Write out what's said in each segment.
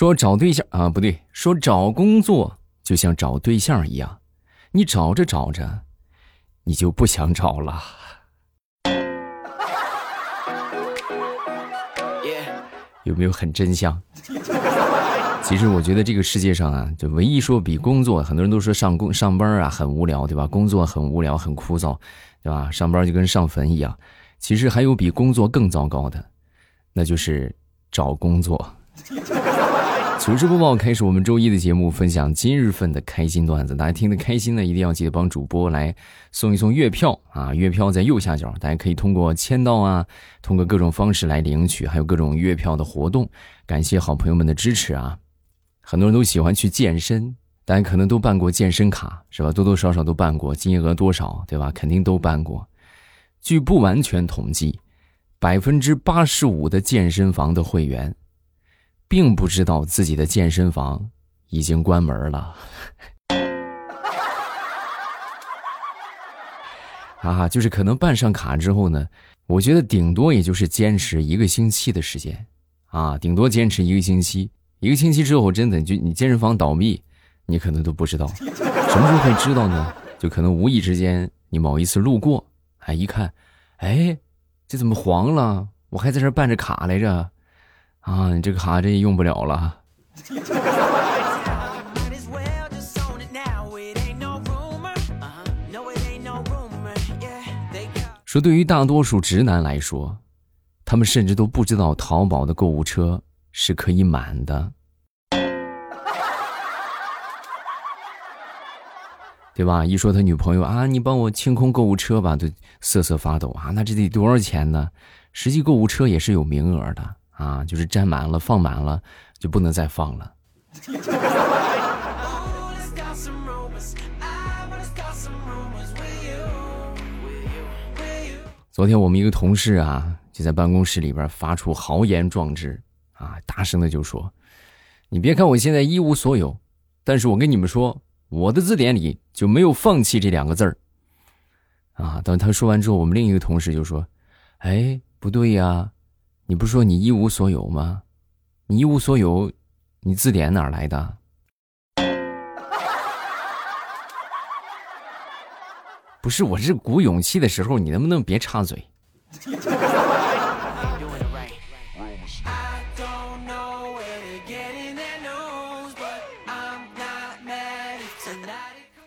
说找对象啊，不对，说找工作就像找对象一样，你找着找着，你就不想找了。有没有很真相？其实我觉得这个世界上啊，就唯一说比工作，很多人都说上工上班啊很无聊，对吧？工作很无聊，很枯燥，对吧？上班就跟上坟一样。其实还有比工作更糟糕的，那就是找工作。糗事播报开始，我们周一的节目分享今日份的开心段子，大家听得开心呢，一定要记得帮主播来送一送月票啊！月票在右下角，大家可以通过签到啊，通过各种方式来领取，还有各种月票的活动。感谢好朋友们的支持啊！很多人都喜欢去健身，大家可能都办过健身卡是吧？多多少少都办过，金额多少对吧？肯定都办过。据不完全统计，百分之八十五的健身房的会员。并不知道自己的健身房已经关门了，啊，就是可能办上卡之后呢，我觉得顶多也就是坚持一个星期的时间，啊，顶多坚持一个星期，一个星期之后真的就你健身房倒闭，你可能都不知道，什么时候会知道呢？就可能无意之间你某一次路过，哎，一看，哎，这怎么黄了？我还在这办着卡来着。啊，你这个卡这也用不了了。说对于大多数直男来说，他们甚至都不知道淘宝的购物车是可以满的，对吧？一说他女朋友啊，你帮我清空购物车吧，就瑟瑟发抖啊。那这得多少钱呢？实际购物车也是有名额的。啊，就是占满了，放满了，就不能再放了。昨天我们一个同事啊，就在办公室里边发出豪言壮志啊，大声的就说：“你别看我现在一无所有，但是我跟你们说，我的字典里就没有放弃这两个字儿。”啊，等他说完之后，我们另一个同事就说：“哎，不对呀。”你不是说你一无所有吗？你一无所有，你字典哪来的？不是，我是鼓勇气的时候，你能不能别插嘴？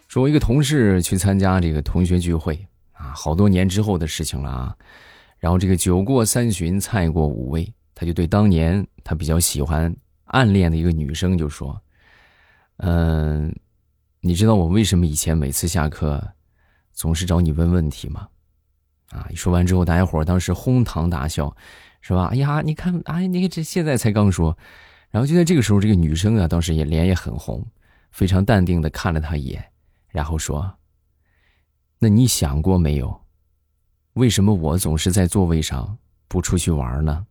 说，我一个同事去参加这个同学聚会啊，好多年之后的事情了啊。然后这个酒过三巡，菜过五味，他就对当年他比较喜欢暗恋的一个女生就说：“嗯，你知道我为什么以前每次下课总是找你问问题吗？”啊，一说完之后，大家伙当时哄堂大笑，是吧？哎呀，你看，哎，你看这现在才刚说，然后就在这个时候，这个女生啊，当时也脸也很红，非常淡定的看了他一眼，然后说：“那你想过没有？”为什么我总是在座位上不出去玩呢？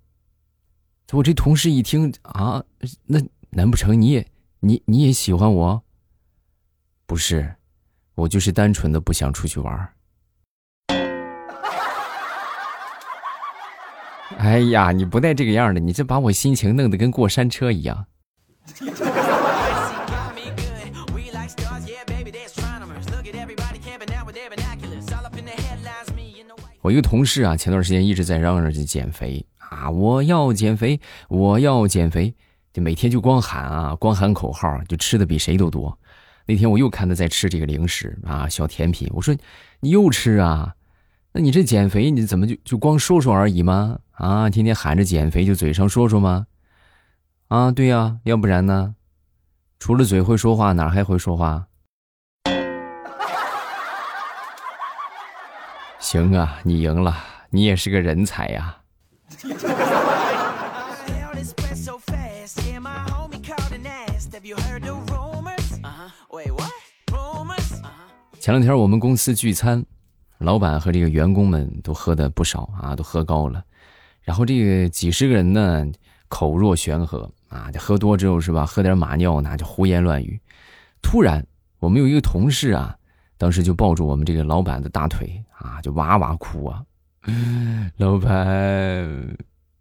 我这同事一听啊，那难不成你也你你也喜欢我？不是，我就是单纯的不想出去玩。哎呀，你不带这个样的，你这把我心情弄得跟过山车一样。我一个同事啊，前段时间一直在嚷嚷着减肥啊，我要减肥，我要减肥，就每天就光喊啊，光喊口号，就吃的比谁都多。那天我又看他在吃这个零食啊，小甜品，我说你又吃啊？那你这减肥你怎么就就光说说而已吗？啊，天天喊着减肥就嘴上说说吗？啊，对呀，要不然呢？除了嘴会说话，哪还会说话？行啊，你赢了，你也是个人才呀。前两天我们公司聚餐，老板和这个员工们都喝的不少啊，都喝高了。然后这个几十个人呢，口若悬河啊，这喝多之后是吧？喝点马尿那就胡言乱语。突然，我们有一个同事啊。当时就抱住我们这个老板的大腿啊，就哇哇哭啊！老板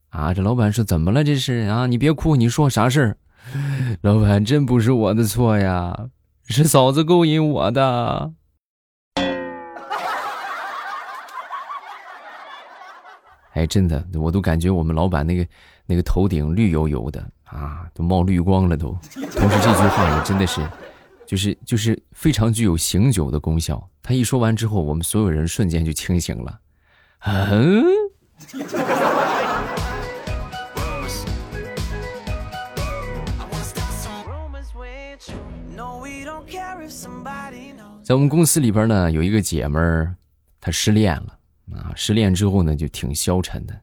啊，这老板说怎么了？这是啊，你别哭，你说啥事儿？老板，真不是我的错呀，是嫂子勾引我的。哎，真的，我都感觉我们老板那个那个头顶绿油油的啊，都冒绿光了都。同时，这句话也真的是，就是就是非常具有醒酒的功效。他一说完之后，我们所有人瞬间就清醒了。嗯。在我们公司里边呢，有一个姐们儿，她失恋了啊！失恋之后呢，就挺消沉的，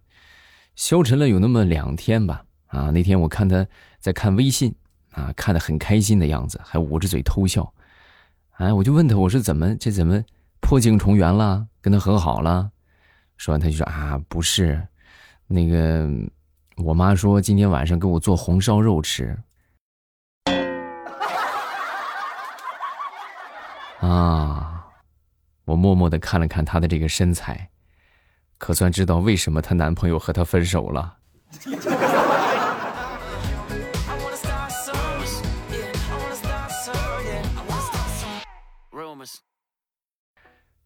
消沉了有那么两天吧。啊，那天我看她在看微信，啊，看得很开心的样子，还捂着嘴偷笑。哎，我就问他，我说怎么这怎么破镜重圆了？跟他和好了？说完，他就说啊，不是，那个我妈说今天晚上给我做红烧肉吃。啊，我默默的看了看她的这个身材，可算知道为什么她男朋友和她分手了。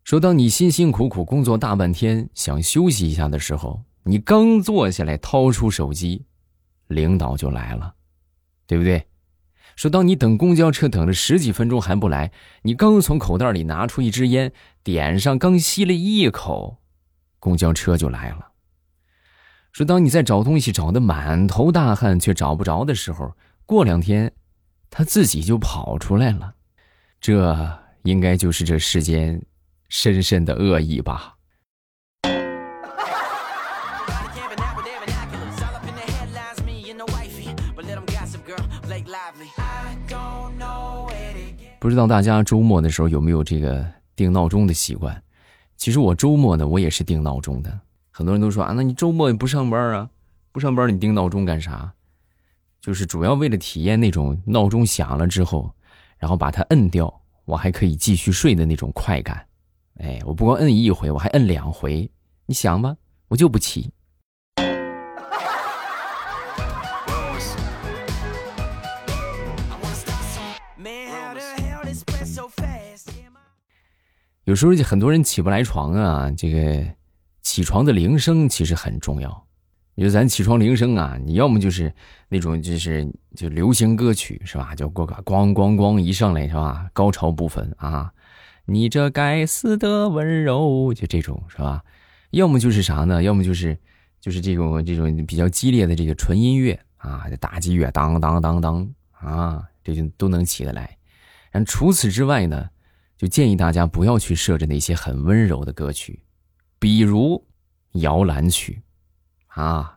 说，当你辛辛苦苦工作大半天，想休息一下的时候，你刚坐下来，掏出手机，领导就来了，对不对？说，当你等公交车等了十几分钟还不来，你刚从口袋里拿出一支烟，点上，刚吸了一口，公交车就来了。说，当你在找东西找的满头大汗却找不着的时候，过两天，他自己就跑出来了。这应该就是这世间深深的恶意吧。不知道大家周末的时候有没有这个定闹钟的习惯？其实我周末呢，我也是定闹钟的。很多人都说啊，那你周末也不上班啊？不上班你定闹钟干啥？就是主要为了体验那种闹钟响了之后，然后把它摁掉，我还可以继续睡的那种快感。哎，我不光摁一回，我还摁两回。你想吧，我就不起。有时候就很多人起不来床啊，这个起床的铃声其实很重要。你说咱起床铃声啊，你要么就是那种就是就流行歌曲是吧？就过个咣咣咣一上来是吧？高潮部分啊，你这该死的温柔，就这种是吧？要么就是啥呢？要么就是就是这种这种比较激烈的这个纯音乐啊，打击乐当当当当啊，这就都能起得来。然后除此之外呢？就建议大家不要去设置那些很温柔的歌曲，比如摇篮曲，啊，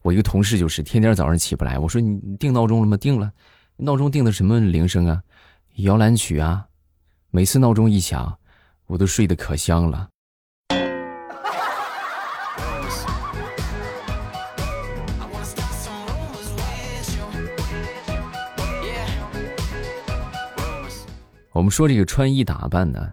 我一个同事就是天天早上起不来，我说你定闹钟了吗？定了，闹钟定的什么铃声啊？摇篮曲啊，每次闹钟一响，我都睡得可香了。我们说这个穿衣打扮呢，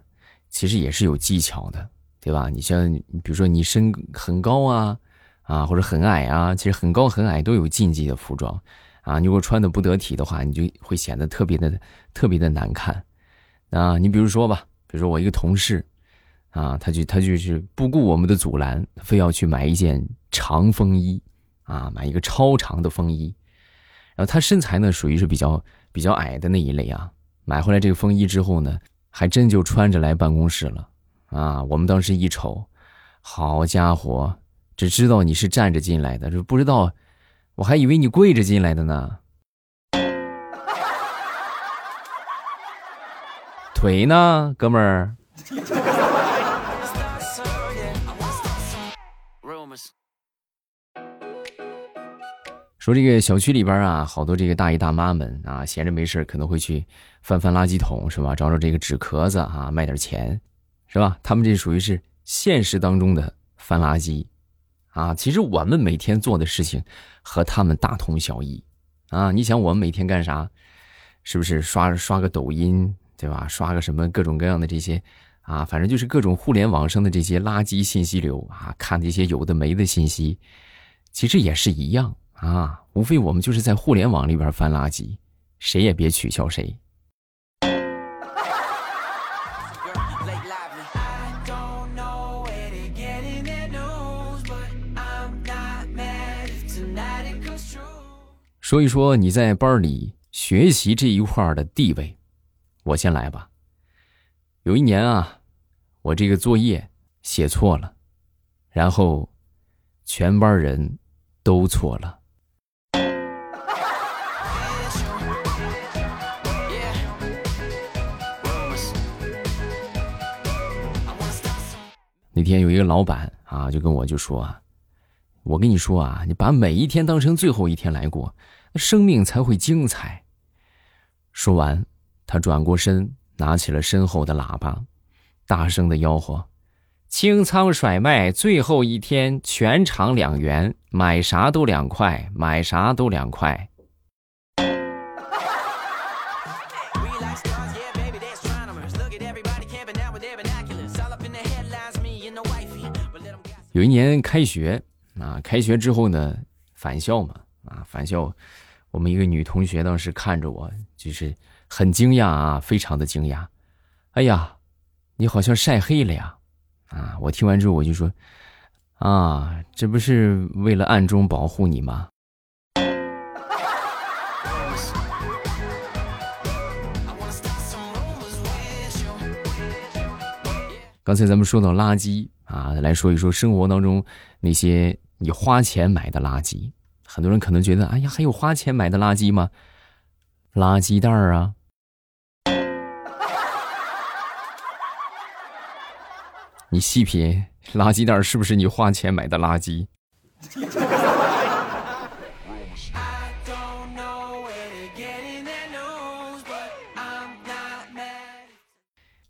其实也是有技巧的，对吧？你像，比如说你身很高啊，啊，或者很矮啊，其实很高很矮都有禁忌的服装，啊，你如果穿的不得体的话，你就会显得特别的特别的难看，啊，你比如说吧，比如说我一个同事，啊，他就他就是不顾我们的阻拦，非要去买一件长风衣，啊，买一个超长的风衣，然后他身材呢属于是比较比较矮的那一类啊。买回来这个风衣之后呢，还真就穿着来办公室了，啊！我们当时一瞅，好家伙，只知道你是站着进来的，这不知道，我还以为你跪着进来的呢。腿呢，哥们儿？说这个小区里边啊，好多这个大爷大妈们啊，闲着没事可能会去翻翻垃圾桶，是吧？找找这个纸壳子啊，卖点钱，是吧？他们这属于是现实当中的翻垃圾，啊，其实我们每天做的事情和他们大同小异，啊，你想我们每天干啥？是不是刷刷个抖音，对吧？刷个什么各种各样的这些，啊，反正就是各种互联网上的这些垃圾信息流啊，看这些有的没的信息，其实也是一样。啊，无非我们就是在互联网里边翻垃圾，谁也别取笑谁。说一说你在班里学习这一块的地位，我先来吧。有一年啊，我这个作业写错了，然后全班人都错了。那天有一个老板啊，就跟我就说啊，我跟你说啊，你把每一天当成最后一天来过。生命才会精彩。说完，他转过身，拿起了身后的喇叭，大声的吆喝：“清仓甩卖，最后一天，全场两元，买啥都两块，买啥都两块。”有一年开学啊，开学之后呢，返校嘛。啊！返校，我们一个女同学当时看着我，就是很惊讶啊，非常的惊讶。哎呀，你好像晒黑了呀！啊！我听完之后我就说，啊，这不是为了暗中保护你吗？刚才咱们说到垃圾啊，来说一说生活当中那些你花钱买的垃圾。很多人可能觉得，哎呀，还有花钱买的垃圾吗？垃圾袋啊！你细品，垃圾袋是不是你花钱买的垃圾？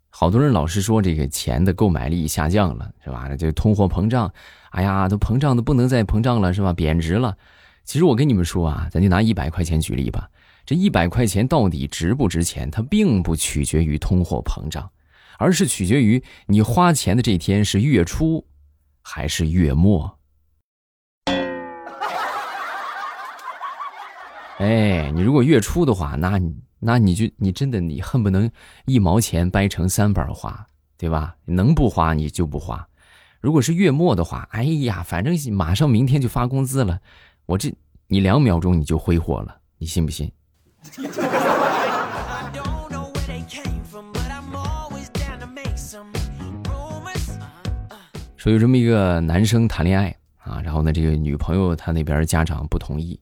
好多人老是说这个钱的购买力下降了，是吧？这通货膨胀，哎呀，都膨胀的不能再膨胀了，是吧？贬值了。其实我跟你们说啊，咱就拿一百块钱举例吧。这一百块钱到底值不值钱？它并不取决于通货膨胀，而是取决于你花钱的这天是月初还是月末。哎，你如果月初的话，那你那你就你真的你恨不能一毛钱掰成三瓣花，对吧？能不花你就不花。如果是月末的话，哎呀，反正马上明天就发工资了。我这，你两秒钟你就挥霍了，你信不信？说有这么一个男生谈恋爱啊，然后呢，这个女朋友她那边家长不同意，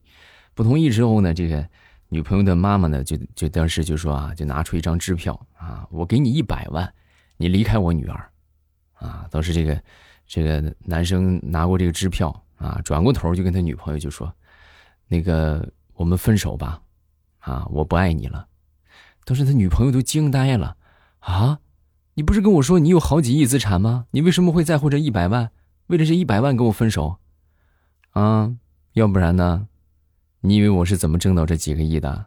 不同意之后呢，这个女朋友的妈妈呢，就就当时就说啊，就拿出一张支票啊，我给你一百万，你离开我女儿，啊，当时这个这个男生拿过这个支票。啊，转过头就跟他女朋友就说：“那个，我们分手吧，啊，我不爱你了。”当时他女朋友都惊呆了，啊，你不是跟我说你有好几亿资产吗？你为什么会在乎这一百万？为了这一百万跟我分手？啊，要不然呢？你以为我是怎么挣到这几个亿的？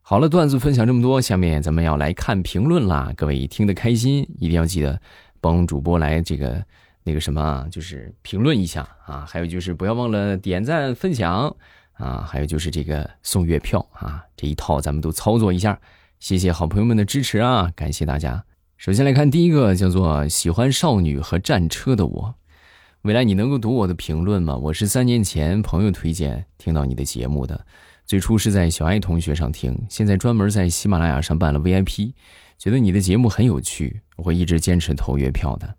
好了，段子分享这么多，下面咱们要来看评论啦。各位听得开心，一定要记得帮主播来这个那个什么，就是评论一下啊。还有就是不要忘了点赞分享啊。还有就是这个送月票啊，这一套咱们都操作一下。谢谢好朋友们的支持啊，感谢大家。首先来看第一个，叫做喜欢少女和战车的我。未来你能够读我的评论吗？我是三年前朋友推荐听到你的节目的。最初是在小爱同学上听，现在专门在喜马拉雅上办了 VIP，觉得你的节目很有趣，我会一直坚持投月票的。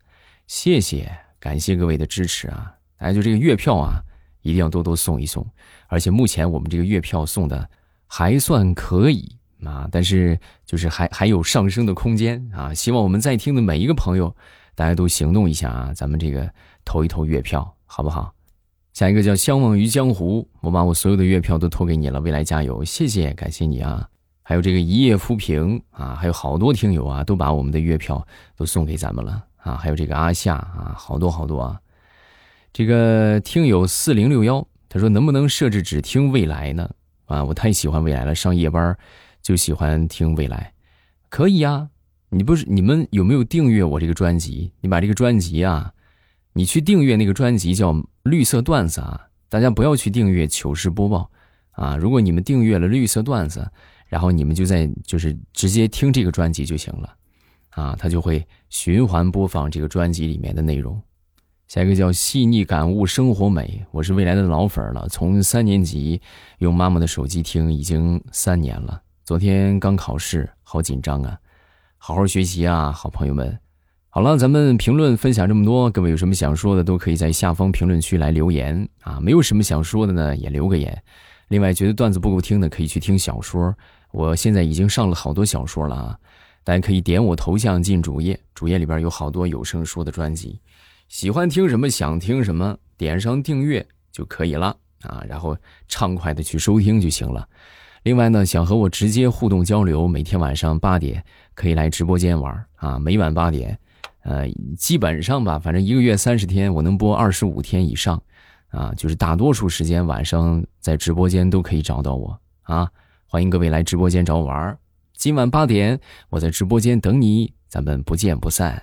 谢谢，感谢各位的支持啊！大家就这个月票啊，一定要多多送一送。而且目前我们这个月票送的还算可以啊，但是就是还还有上升的空间啊！希望我们在听的每一个朋友，大家都行动一下啊，咱们这个投一投月票，好不好？下一个叫相忘于江湖，我把我所有的月票都投给你了，未来加油，谢谢，感谢你啊！还有这个一夜浮萍啊，还有好多听友啊，都把我们的月票都送给咱们了啊！还有这个阿夏啊，好多好多啊！这个听友四零六幺，他说能不能设置只听未来呢？啊，我太喜欢未来了，上夜班就喜欢听未来，可以呀，你不是你们有没有订阅我这个专辑？你把这个专辑啊，你去订阅那个专辑叫绿色段子啊，大家不要去订阅糗事播报啊。如果你们订阅了绿色段子，然后你们就在就是直接听这个专辑就行了，啊，它就会循环播放这个专辑里面的内容。下一个叫细腻感悟生活美，我是未来的老粉了，从三年级用妈妈的手机听，已经三年了。昨天刚考试，好紧张啊！好好学习啊，好朋友们。好了，咱们评论分享这么多，各位有什么想说的，都可以在下方评论区来留言啊。没有什么想说的呢，也留个言。另外，觉得段子不够听的，可以去听小说。我现在已经上了好多小说了啊，大家可以点我头像进主页，主页里边有好多有声书的专辑。喜欢听什么，想听什么，点上订阅就可以了。啊，然后畅快的去收听就行了。另外呢，想和我直接互动交流，每天晚上八点可以来直播间玩啊，每晚八点，呃，基本上吧，反正一个月三十天，我能播二十五天以上，啊，就是大多数时间晚上在直播间都可以找到我。啊，欢迎各位来直播间找我玩今晚八点我在直播间等你，咱们不见不散。